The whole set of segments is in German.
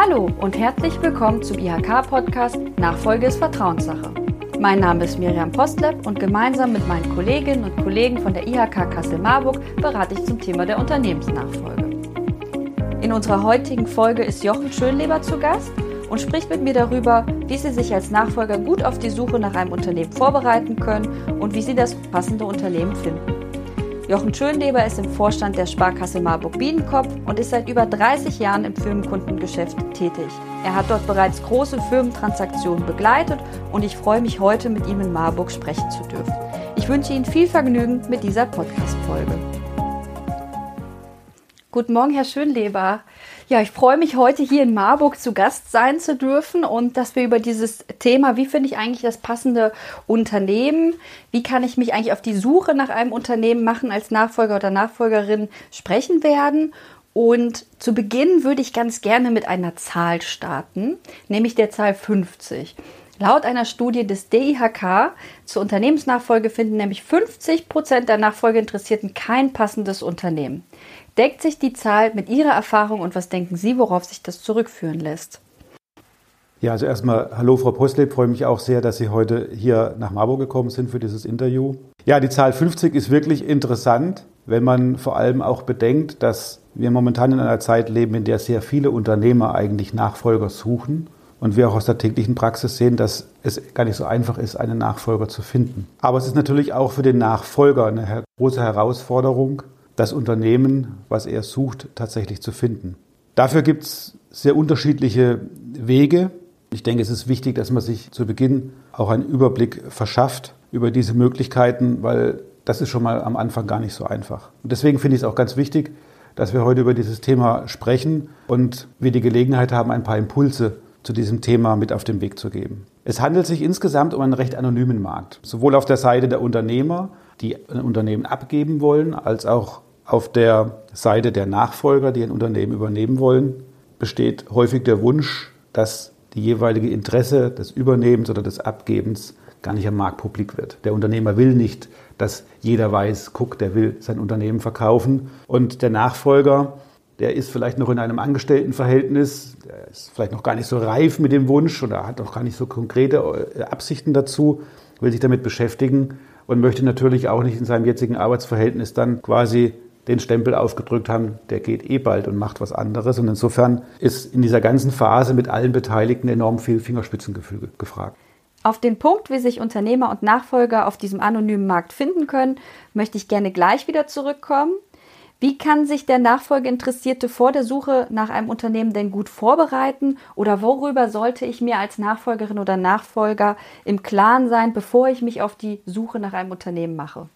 Hallo und herzlich willkommen zum IHK-Podcast Nachfolge ist Vertrauenssache. Mein Name ist Miriam Postleb und gemeinsam mit meinen Kolleginnen und Kollegen von der IHK Kassel-Marburg berate ich zum Thema der Unternehmensnachfolge. In unserer heutigen Folge ist Jochen Schönleber zu Gast und spricht mit mir darüber, wie Sie sich als Nachfolger gut auf die Suche nach einem Unternehmen vorbereiten können und wie Sie das passende Unternehmen finden. Jochen Schönleber ist im Vorstand der Sparkasse Marburg Biedenkopf und ist seit über 30 Jahren im Firmenkundengeschäft tätig. Er hat dort bereits große Firmentransaktionen begleitet und ich freue mich heute mit ihm in Marburg sprechen zu dürfen. Ich wünsche Ihnen viel Vergnügen mit dieser Podcast-Folge. Guten Morgen, Herr Schönleber. Ja, ich freue mich heute hier in Marburg zu Gast sein zu dürfen und dass wir über dieses Thema, wie finde ich eigentlich das passende Unternehmen, wie kann ich mich eigentlich auf die Suche nach einem Unternehmen machen als Nachfolger oder Nachfolgerin sprechen werden. Und zu Beginn würde ich ganz gerne mit einer Zahl starten, nämlich der Zahl 50. Laut einer Studie des DIHK zur Unternehmensnachfolge finden nämlich 50 Prozent der Nachfolgeinteressierten kein passendes Unternehmen. Deckt sich die Zahl mit Ihrer Erfahrung und was denken Sie, worauf sich das zurückführen lässt? Ja, also erstmal hallo Frau Postleb, freue mich auch sehr, dass Sie heute hier nach Marburg gekommen sind für dieses Interview. Ja, die Zahl 50 ist wirklich interessant, wenn man vor allem auch bedenkt, dass wir momentan in einer Zeit leben, in der sehr viele Unternehmer eigentlich Nachfolger suchen und wir auch aus der täglichen Praxis sehen, dass es gar nicht so einfach ist, einen Nachfolger zu finden. Aber es ist natürlich auch für den Nachfolger eine große Herausforderung, das Unternehmen, was er sucht, tatsächlich zu finden. Dafür gibt es sehr unterschiedliche Wege. Ich denke, es ist wichtig, dass man sich zu Beginn auch einen Überblick verschafft über diese Möglichkeiten, weil das ist schon mal am Anfang gar nicht so einfach. Und deswegen finde ich es auch ganz wichtig, dass wir heute über dieses Thema sprechen und wir die Gelegenheit haben, ein paar Impulse zu diesem Thema mit auf den Weg zu geben. Es handelt sich insgesamt um einen recht anonymen Markt, sowohl auf der Seite der Unternehmer, die ein Unternehmen abgeben wollen, als auch auf der Seite der Nachfolger, die ein Unternehmen übernehmen wollen, besteht häufig der Wunsch, dass die jeweilige Interesse des Übernehmens oder des Abgebens gar nicht am Markt publik wird. Der Unternehmer will nicht, dass jeder weiß, guck, der will sein Unternehmen verkaufen. Und der Nachfolger, der ist vielleicht noch in einem Angestelltenverhältnis, der ist vielleicht noch gar nicht so reif mit dem Wunsch oder hat noch gar nicht so konkrete äh, Absichten dazu, will sich damit beschäftigen und möchte natürlich auch nicht in seinem jetzigen Arbeitsverhältnis dann quasi den Stempel aufgedrückt haben, der geht eh bald und macht was anderes. Und insofern ist in dieser ganzen Phase mit allen Beteiligten enorm viel Fingerspitzengefüge gefragt. Auf den Punkt, wie sich Unternehmer und Nachfolger auf diesem anonymen Markt finden können, möchte ich gerne gleich wieder zurückkommen. Wie kann sich der Nachfolgeinteressierte vor der Suche nach einem Unternehmen denn gut vorbereiten oder worüber sollte ich mir als Nachfolgerin oder Nachfolger im Klaren sein, bevor ich mich auf die Suche nach einem Unternehmen mache?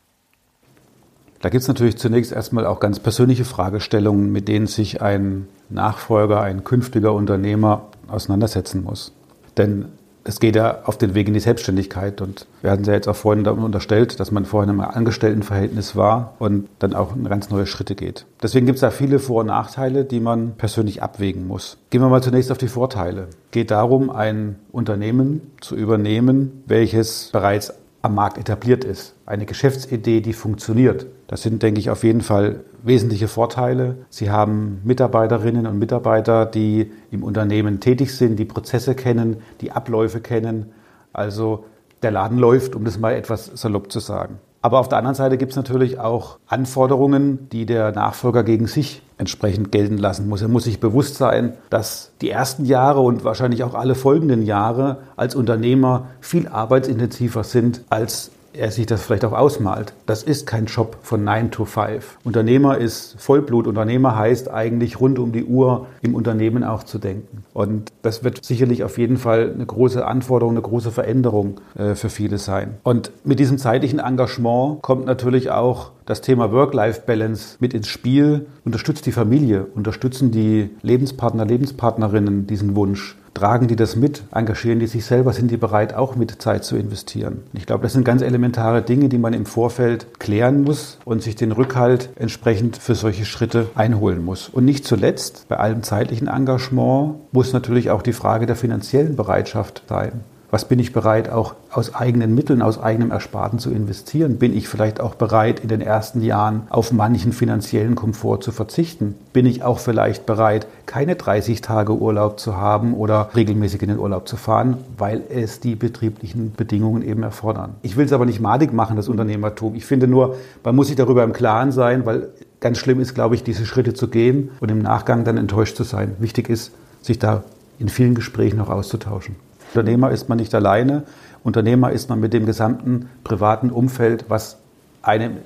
Da gibt es natürlich zunächst erstmal auch ganz persönliche Fragestellungen, mit denen sich ein Nachfolger, ein künftiger Unternehmer auseinandersetzen muss. Denn es geht ja auf den Weg in die Selbstständigkeit und wir hatten ja jetzt auch vorhin unterstellt, dass man vorhin im Angestelltenverhältnis war und dann auch in ganz neue Schritte geht. Deswegen gibt es da viele Vor- und Nachteile, die man persönlich abwägen muss. Gehen wir mal zunächst auf die Vorteile. Geht darum, ein Unternehmen zu übernehmen, welches bereits am Markt etabliert ist. Eine Geschäftsidee, die funktioniert. Das sind, denke ich, auf jeden Fall wesentliche Vorteile. Sie haben Mitarbeiterinnen und Mitarbeiter, die im Unternehmen tätig sind, die Prozesse kennen, die Abläufe kennen. Also der Laden läuft, um das mal etwas salopp zu sagen. Aber auf der anderen Seite gibt es natürlich auch Anforderungen, die der Nachfolger gegen sich entsprechend gelten lassen muss. Er muss sich bewusst sein, dass die ersten Jahre und wahrscheinlich auch alle folgenden Jahre als Unternehmer viel arbeitsintensiver sind als er sich das vielleicht auch ausmalt. Das ist kein Job von 9 to 5. Unternehmer ist Vollblut. Unternehmer heißt eigentlich rund um die Uhr im Unternehmen auch zu denken. Und das wird sicherlich auf jeden Fall eine große Anforderung, eine große Veränderung äh, für viele sein. Und mit diesem zeitlichen Engagement kommt natürlich auch das Thema Work-Life-Balance mit ins Spiel. Unterstützt die Familie, unterstützen die Lebenspartner, Lebenspartnerinnen diesen Wunsch tragen die das mit, engagieren die sich selber, sind die bereit, auch mit Zeit zu investieren. Ich glaube, das sind ganz elementare Dinge, die man im Vorfeld klären muss und sich den Rückhalt entsprechend für solche Schritte einholen muss. Und nicht zuletzt, bei allem zeitlichen Engagement muss natürlich auch die Frage der finanziellen Bereitschaft sein. Was bin ich bereit, auch aus eigenen Mitteln, aus eigenem Ersparten zu investieren? Bin ich vielleicht auch bereit, in den ersten Jahren auf manchen finanziellen Komfort zu verzichten? Bin ich auch vielleicht bereit, keine 30 Tage Urlaub zu haben oder regelmäßig in den Urlaub zu fahren, weil es die betrieblichen Bedingungen eben erfordern? Ich will es aber nicht madig machen, das Unternehmertum. Ich finde nur, man muss sich darüber im Klaren sein, weil ganz schlimm ist, glaube ich, diese Schritte zu gehen und im Nachgang dann enttäuscht zu sein. Wichtig ist, sich da in vielen Gesprächen auch auszutauschen. Unternehmer ist man nicht alleine. Unternehmer ist man mit dem gesamten privaten Umfeld, was einem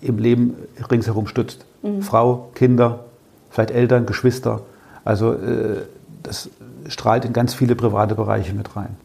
im Leben ringsherum stützt. Mhm. Frau, Kinder, vielleicht Eltern, Geschwister. Also äh, das strahlt in ganz viele private Bereiche mit rein.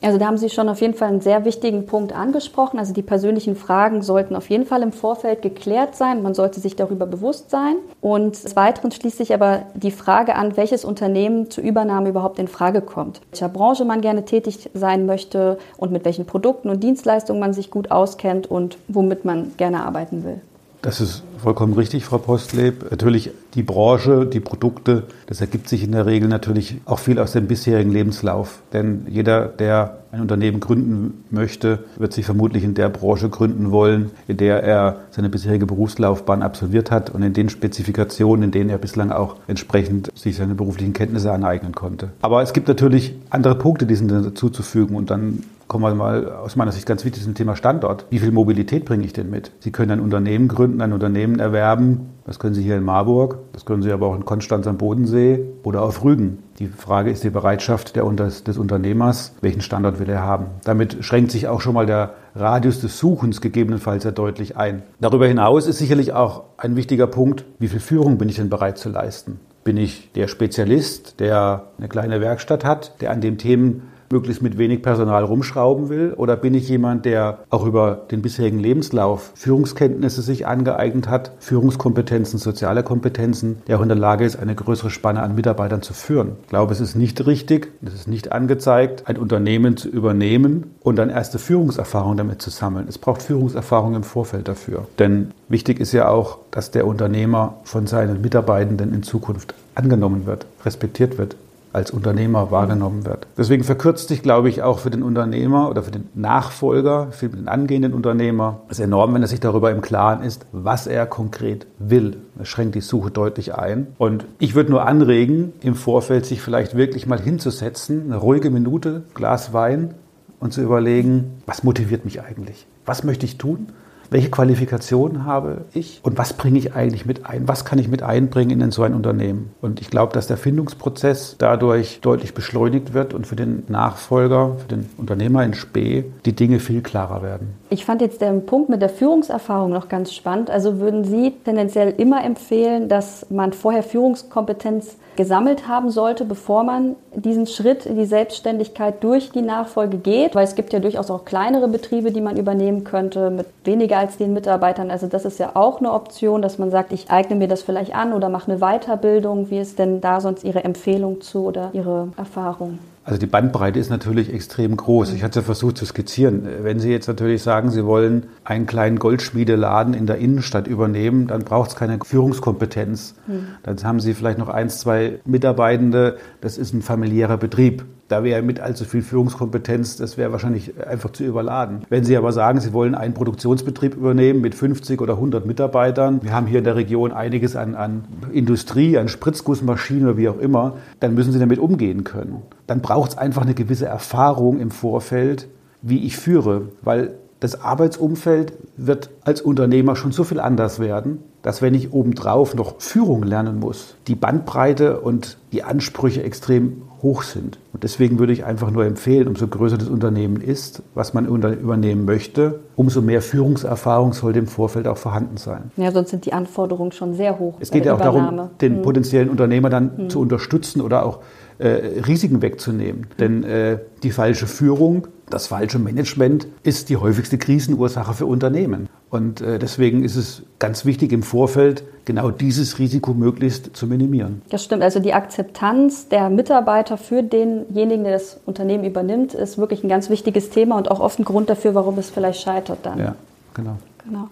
Also da haben Sie schon auf jeden Fall einen sehr wichtigen Punkt angesprochen. Also die persönlichen Fragen sollten auf jeden Fall im Vorfeld geklärt sein. Man sollte sich darüber bewusst sein. Und des Weiteren schließt sich aber die Frage an, welches Unternehmen zur Übernahme überhaupt in Frage kommt. Welcher Branche man gerne tätig sein möchte und mit welchen Produkten und Dienstleistungen man sich gut auskennt und womit man gerne arbeiten will. Das ist vollkommen richtig, Frau Postleb. Natürlich die Branche, die Produkte, das ergibt sich in der Regel natürlich auch viel aus dem bisherigen Lebenslauf. Denn jeder, der ein Unternehmen gründen möchte, wird sich vermutlich in der Branche gründen wollen, in der er seine bisherige Berufslaufbahn absolviert hat und in den Spezifikationen, in denen er bislang auch entsprechend sich seine beruflichen Kenntnisse aneignen konnte. Aber es gibt natürlich andere Punkte, die sind dazuzufügen und dann kommen wir mal aus meiner Sicht ganz wichtig zum Thema Standort. Wie viel Mobilität bringe ich denn mit? Sie können ein Unternehmen gründen, ein Unternehmen erwerben. Das können Sie hier in Marburg, das können Sie aber auch in Konstanz am Bodensee oder auf Rügen. Die Frage ist die Bereitschaft der, des Unternehmers, welchen Standort will er haben. Damit schränkt sich auch schon mal der Radius des Suchens gegebenenfalls sehr deutlich ein. Darüber hinaus ist sicherlich auch ein wichtiger Punkt, wie viel Führung bin ich denn bereit zu leisten? Bin ich der Spezialist, der eine kleine Werkstatt hat, der an den Themen möglichst mit wenig Personal rumschrauben will? Oder bin ich jemand, der auch über den bisherigen Lebenslauf Führungskenntnisse sich angeeignet hat, Führungskompetenzen, soziale Kompetenzen, der auch in der Lage ist, eine größere Spanne an Mitarbeitern zu führen? Ich glaube, es ist nicht richtig, es ist nicht angezeigt, ein Unternehmen zu übernehmen und dann erste Führungserfahrung damit zu sammeln. Es braucht Führungserfahrung im Vorfeld dafür. Denn wichtig ist ja auch, dass der Unternehmer von seinen Mitarbeitenden in Zukunft angenommen wird, respektiert wird als Unternehmer wahrgenommen wird. Deswegen verkürzt sich, glaube ich, auch für den Unternehmer oder für den Nachfolger, für den angehenden Unternehmer, es enorm, wenn er sich darüber im Klaren ist, was er konkret will. Das schränkt die Suche deutlich ein. Und ich würde nur anregen, im Vorfeld sich vielleicht wirklich mal hinzusetzen, eine ruhige Minute, Glas Wein und zu überlegen, was motiviert mich eigentlich? Was möchte ich tun? Welche Qualifikationen habe ich und was bringe ich eigentlich mit ein, was kann ich mit einbringen in so ein Unternehmen. Und ich glaube, dass der Findungsprozess dadurch deutlich beschleunigt wird und für den Nachfolger, für den Unternehmer in Spee die Dinge viel klarer werden. Ich fand jetzt den Punkt mit der Führungserfahrung noch ganz spannend. Also würden Sie tendenziell immer empfehlen, dass man vorher Führungskompetenz gesammelt haben sollte, bevor man diesen Schritt in die Selbstständigkeit durch die Nachfolge geht, weil es gibt ja durchaus auch kleinere Betriebe, die man übernehmen könnte mit weniger als den Mitarbeitern. Also das ist ja auch eine Option, dass man sagt, ich eigne mir das vielleicht an oder mache eine Weiterbildung. Wie ist denn da sonst Ihre Empfehlung zu oder Ihre Erfahrung? Also die Bandbreite ist natürlich extrem groß. Ich hatte es ja versucht zu skizzieren. Wenn Sie jetzt natürlich sagen, Sie wollen einen kleinen Goldschmiedeladen in der Innenstadt übernehmen, dann braucht es keine Führungskompetenz. Mhm. Dann haben Sie vielleicht noch eins, zwei Mitarbeitende. Das ist ein familiärer Betrieb. Da wäre mit allzu viel Führungskompetenz, das wäre wahrscheinlich einfach zu überladen. Wenn Sie aber sagen, Sie wollen einen Produktionsbetrieb übernehmen mit 50 oder 100 Mitarbeitern, wir haben hier in der Region einiges an, an Industrie, an Spritzgussmaschinen oder wie auch immer, dann müssen Sie damit umgehen können. Dann braucht es einfach eine gewisse Erfahrung im Vorfeld, wie ich führe, weil das Arbeitsumfeld wird als Unternehmer schon so viel anders werden, dass wenn ich obendrauf noch Führung lernen muss, die Bandbreite und die Ansprüche extrem hoch sind. Und deswegen würde ich einfach nur empfehlen, umso größer das Unternehmen ist, was man übernehmen möchte, umso mehr Führungserfahrung sollte im Vorfeld auch vorhanden sein. Ja, sonst sind die Anforderungen schon sehr hoch. Es geht ja auch darum, den hm. potenziellen Unternehmer dann hm. zu unterstützen oder auch Risiken wegzunehmen. Hm. Denn äh, die falsche Führung, das falsche Management ist die häufigste Krisenursache für Unternehmen. Und äh, deswegen ist es ganz wichtig im Vorfeld, genau dieses Risiko möglichst zu minimieren. Das stimmt. Also die Akzeptanz der Mitarbeiter für denjenigen, der das Unternehmen übernimmt, ist wirklich ein ganz wichtiges Thema und auch oft ein Grund dafür, warum es vielleicht scheitert dann. Ja, genau. Genau.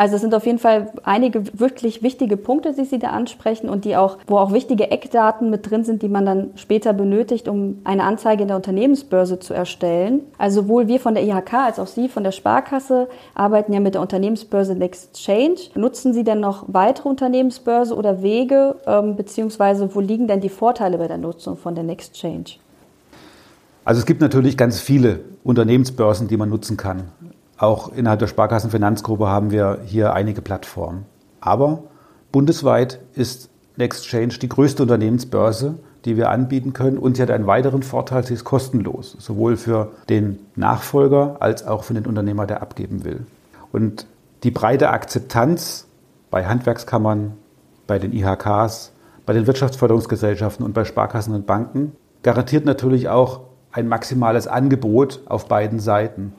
Also es sind auf jeden Fall einige wirklich wichtige Punkte, die Sie da ansprechen und die auch, wo auch wichtige Eckdaten mit drin sind, die man dann später benötigt, um eine Anzeige in der Unternehmensbörse zu erstellen. Also sowohl wir von der IHK als auch Sie von der Sparkasse arbeiten ja mit der Unternehmensbörse Nextchange. Nutzen Sie denn noch weitere Unternehmensbörse oder Wege, ähm, beziehungsweise wo liegen denn die Vorteile bei der Nutzung von der Nextchange? Also es gibt natürlich ganz viele Unternehmensbörsen, die man nutzen kann. Auch innerhalb der Sparkassenfinanzgruppe haben wir hier einige Plattformen. Aber bundesweit ist NextChange die größte Unternehmensbörse, die wir anbieten können. Und sie hat einen weiteren Vorteil, sie ist kostenlos, sowohl für den Nachfolger als auch für den Unternehmer, der abgeben will. Und die breite Akzeptanz bei Handwerkskammern, bei den IHKs, bei den Wirtschaftsförderungsgesellschaften und bei Sparkassen und Banken garantiert natürlich auch ein maximales Angebot auf beiden Seiten.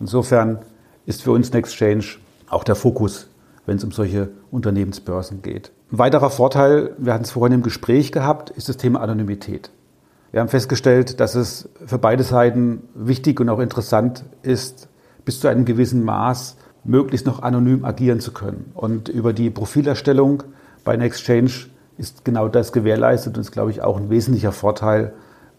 Insofern ist für uns NextChange auch der Fokus, wenn es um solche Unternehmensbörsen geht. Ein weiterer Vorteil, wir hatten es vorhin im Gespräch gehabt, ist das Thema Anonymität. Wir haben festgestellt, dass es für beide Seiten wichtig und auch interessant ist, bis zu einem gewissen Maß möglichst noch anonym agieren zu können. Und über die Profilerstellung bei NextChange ist genau das gewährleistet und ist, glaube ich, auch ein wesentlicher Vorteil,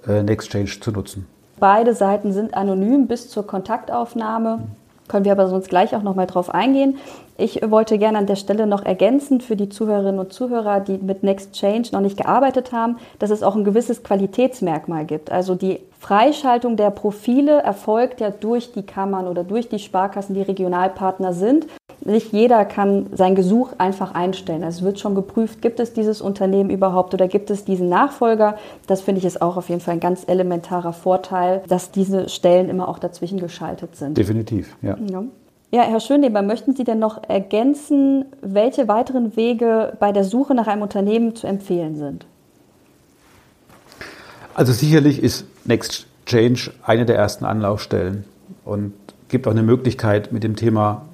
äh, NextChange zu nutzen. Beide Seiten sind anonym bis zur Kontaktaufnahme. Können wir aber sonst gleich auch noch mal drauf eingehen. Ich wollte gerne an der Stelle noch ergänzen für die Zuhörerinnen und Zuhörer, die mit Next Change noch nicht gearbeitet haben, dass es auch ein gewisses Qualitätsmerkmal gibt. Also die Freischaltung der Profile erfolgt ja durch die Kammern oder durch die Sparkassen, die Regionalpartner sind nicht jeder kann sein Gesuch einfach einstellen. Also es wird schon geprüft, gibt es dieses Unternehmen überhaupt oder gibt es diesen Nachfolger. Das finde ich ist auch auf jeden Fall ein ganz elementarer Vorteil, dass diese Stellen immer auch dazwischen geschaltet sind. Definitiv, ja. ja. Ja, Herr Schönleber, möchten Sie denn noch ergänzen, welche weiteren Wege bei der Suche nach einem Unternehmen zu empfehlen sind? Also sicherlich ist Next Change eine der ersten Anlaufstellen und gibt auch eine Möglichkeit, mit dem Thema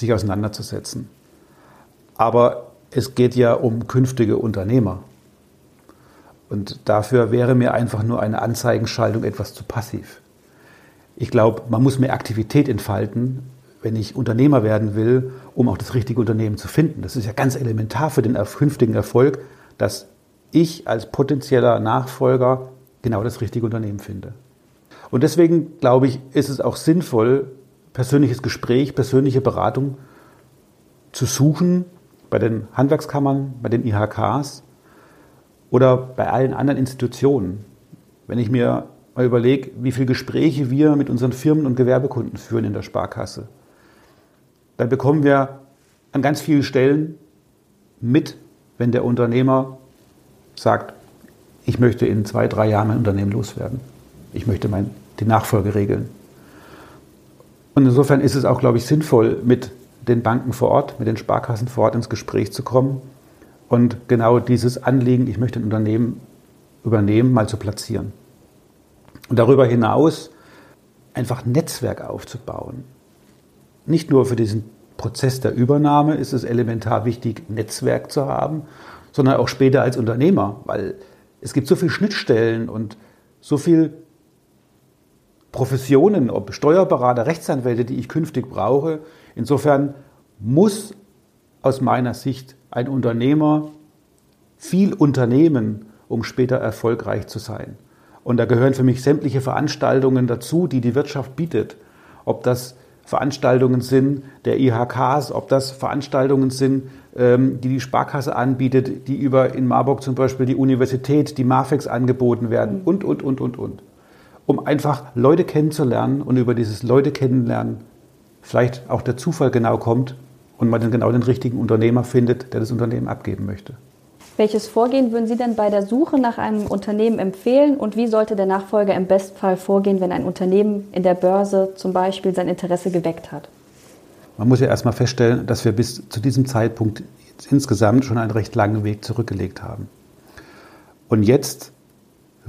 sich auseinanderzusetzen. Aber es geht ja um künftige Unternehmer. Und dafür wäre mir einfach nur eine Anzeigenschaltung etwas zu passiv. Ich glaube, man muss mehr Aktivität entfalten, wenn ich Unternehmer werden will, um auch das richtige Unternehmen zu finden. Das ist ja ganz elementar für den künftigen Erfolg, dass ich als potenzieller Nachfolger genau das richtige Unternehmen finde. Und deswegen glaube ich, ist es auch sinnvoll, persönliches Gespräch, persönliche Beratung zu suchen bei den Handwerkskammern, bei den IHKs oder bei allen anderen Institutionen. Wenn ich mir mal überlege, wie viele Gespräche wir mit unseren Firmen und Gewerbekunden führen in der Sparkasse, dann bekommen wir an ganz vielen Stellen mit, wenn der Unternehmer sagt, ich möchte in zwei, drei Jahren mein Unternehmen loswerden. Ich möchte mein, die Nachfolge regeln. Und insofern ist es auch, glaube ich, sinnvoll, mit den Banken vor Ort, mit den Sparkassen vor Ort ins Gespräch zu kommen und genau dieses Anliegen, ich möchte ein Unternehmen übernehmen, mal zu platzieren. Und darüber hinaus einfach ein Netzwerk aufzubauen. Nicht nur für diesen Prozess der Übernahme ist es elementar wichtig, Netzwerk zu haben, sondern auch später als Unternehmer, weil es gibt so viele Schnittstellen und so viel Professionen, ob Steuerberater, Rechtsanwälte, die ich künftig brauche. Insofern muss aus meiner Sicht ein Unternehmer viel unternehmen, um später erfolgreich zu sein. Und da gehören für mich sämtliche Veranstaltungen dazu, die die Wirtschaft bietet. Ob das Veranstaltungen sind der IHKs, ob das Veranstaltungen sind, ähm, die die Sparkasse anbietet, die über in Marburg zum Beispiel die Universität, die MAFEX angeboten werden und, und, und, und, und um einfach Leute kennenzulernen und über dieses Leute kennenlernen vielleicht auch der Zufall genau kommt und man dann genau den richtigen Unternehmer findet, der das Unternehmen abgeben möchte. Welches Vorgehen würden Sie denn bei der Suche nach einem Unternehmen empfehlen und wie sollte der Nachfolger im Bestfall vorgehen, wenn ein Unternehmen in der Börse zum Beispiel sein Interesse geweckt hat? Man muss ja erstmal feststellen, dass wir bis zu diesem Zeitpunkt insgesamt schon einen recht langen Weg zurückgelegt haben. Und jetzt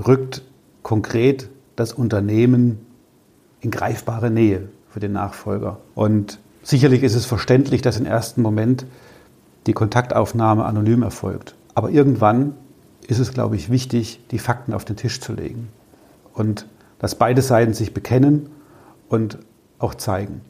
rückt konkret das Unternehmen in greifbare Nähe für den Nachfolger. Und sicherlich ist es verständlich, dass im ersten Moment die Kontaktaufnahme anonym erfolgt. Aber irgendwann ist es, glaube ich, wichtig, die Fakten auf den Tisch zu legen. Und dass beide Seiten sich bekennen und auch zeigen.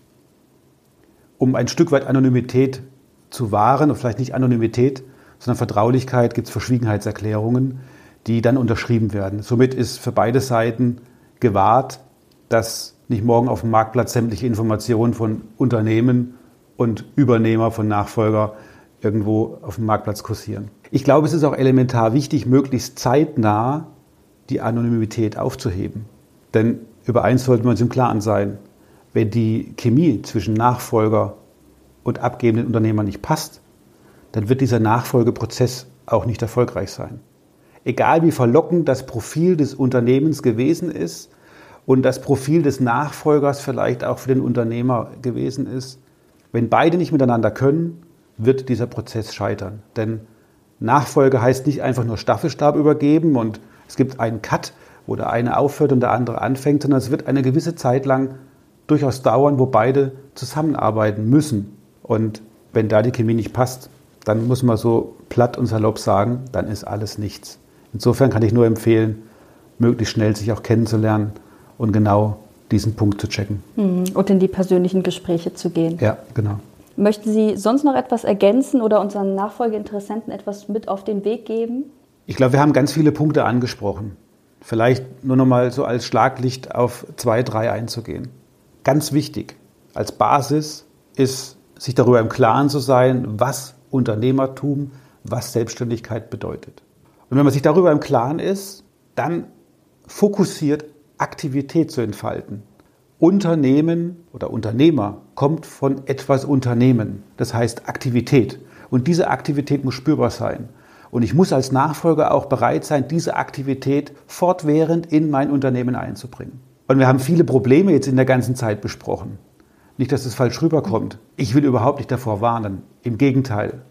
um ein Stück weit Anonymität zu wahren, oder vielleicht nicht Anonymität, sondern Vertraulichkeit, gibt es Verschwiegenheitserklärungen, die dann unterschrieben werden. Somit ist für beide Seiten gewahrt, dass nicht morgen auf dem Marktplatz sämtliche Informationen von Unternehmen und Übernehmer von Nachfolger irgendwo auf dem Marktplatz kursieren. Ich glaube, es ist auch elementar wichtig, möglichst zeitnah die Anonymität aufzuheben. Denn über eins sollten wir uns im Klaren sein. Wenn die Chemie zwischen Nachfolger und abgebenden Unternehmer nicht passt, dann wird dieser Nachfolgeprozess auch nicht erfolgreich sein. Egal wie verlockend das Profil des Unternehmens gewesen ist und das Profil des Nachfolgers vielleicht auch für den Unternehmer gewesen ist, wenn beide nicht miteinander können, wird dieser Prozess scheitern. Denn Nachfolge heißt nicht einfach nur Staffelstab übergeben und es gibt einen Cut, wo der eine aufhört und der andere anfängt, sondern es wird eine gewisse Zeit lang durchaus dauern, wo beide zusammenarbeiten müssen. Und wenn da die Chemie nicht passt, dann muss man so platt und salopp sagen, dann ist alles nichts. Insofern kann ich nur empfehlen, möglichst schnell sich auch kennenzulernen und genau diesen Punkt zu checken. Mhm. Und in die persönlichen Gespräche zu gehen. Ja, genau. Möchten Sie sonst noch etwas ergänzen oder unseren Nachfolgeinteressenten etwas mit auf den Weg geben? Ich glaube, wir haben ganz viele Punkte angesprochen. Vielleicht nur noch mal so als Schlaglicht auf zwei, drei einzugehen. Ganz wichtig als Basis ist, sich darüber im Klaren zu sein, was Unternehmertum, was Selbstständigkeit bedeutet. Und wenn man sich darüber im Klaren ist, dann fokussiert Aktivität zu entfalten. Unternehmen oder Unternehmer kommt von etwas Unternehmen, das heißt Aktivität. Und diese Aktivität muss spürbar sein. Und ich muss als Nachfolger auch bereit sein, diese Aktivität fortwährend in mein Unternehmen einzubringen. Und wir haben viele Probleme jetzt in der ganzen Zeit besprochen. Nicht, dass es falsch rüberkommt. Ich will überhaupt nicht davor warnen. Im Gegenteil.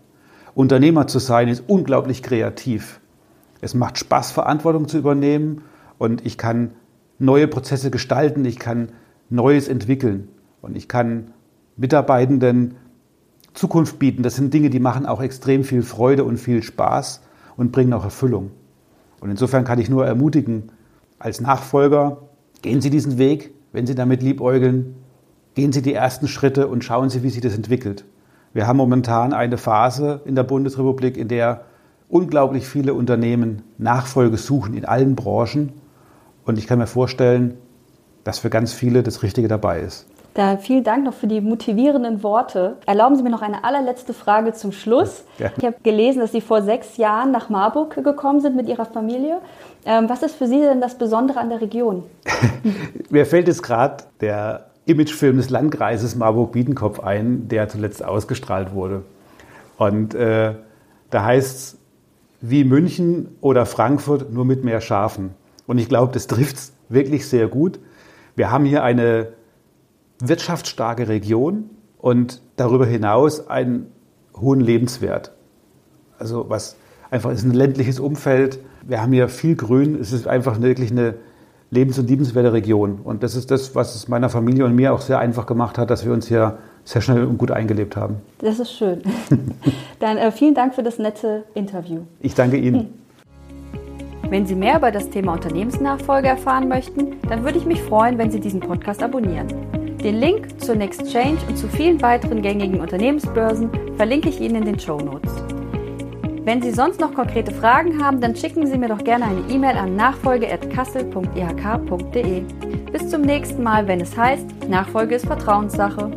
Unternehmer zu sein ist unglaublich kreativ. Es macht Spaß, Verantwortung zu übernehmen und ich kann neue Prozesse gestalten, ich kann Neues entwickeln und ich kann Mitarbeitenden Zukunft bieten. Das sind Dinge, die machen auch extrem viel Freude und viel Spaß und bringen auch Erfüllung. Und insofern kann ich nur ermutigen, als Nachfolger, gehen Sie diesen Weg, wenn Sie damit liebäugeln, gehen Sie die ersten Schritte und schauen Sie, wie sich das entwickelt. Wir haben momentan eine Phase in der Bundesrepublik, in der unglaublich viele Unternehmen Nachfolge suchen in allen Branchen. Und ich kann mir vorstellen, dass für ganz viele das Richtige dabei ist. Da vielen Dank noch für die motivierenden Worte. Erlauben Sie mir noch eine allerletzte Frage zum Schluss. Ja. Ich habe gelesen, dass Sie vor sechs Jahren nach Marburg gekommen sind mit Ihrer Familie. Ähm, was ist für Sie denn das Besondere an der Region? mir fällt jetzt gerade der Imagefilm des Landkreises Marburg-Biedenkopf ein, der zuletzt ausgestrahlt wurde. Und äh, da heißt es, wie München oder Frankfurt, nur mit mehr Schafen. Und ich glaube, das trifft es wirklich sehr gut. Wir haben hier eine wirtschaftsstarke Region und darüber hinaus einen hohen Lebenswert. Also was einfach ist ein ländliches Umfeld. Wir haben hier viel Grün. Es ist einfach wirklich eine lebens- und liebenswerte Region. Und das ist das, was es meiner Familie und mir auch sehr einfach gemacht hat, dass wir uns hier sehr schnell und gut eingelebt haben. Das ist schön. Dann äh, vielen Dank für das nette Interview. Ich danke Ihnen. Wenn Sie mehr über das Thema Unternehmensnachfolge erfahren möchten, dann würde ich mich freuen, wenn Sie diesen Podcast abonnieren. Den Link zur Next Change und zu vielen weiteren gängigen Unternehmensbörsen verlinke ich Ihnen in den Show Notes. Wenn Sie sonst noch konkrete Fragen haben, dann schicken Sie mir doch gerne eine E-Mail an nachfolge.kassel.ihk.de. Bis zum nächsten Mal, wenn es heißt, Nachfolge ist Vertrauenssache.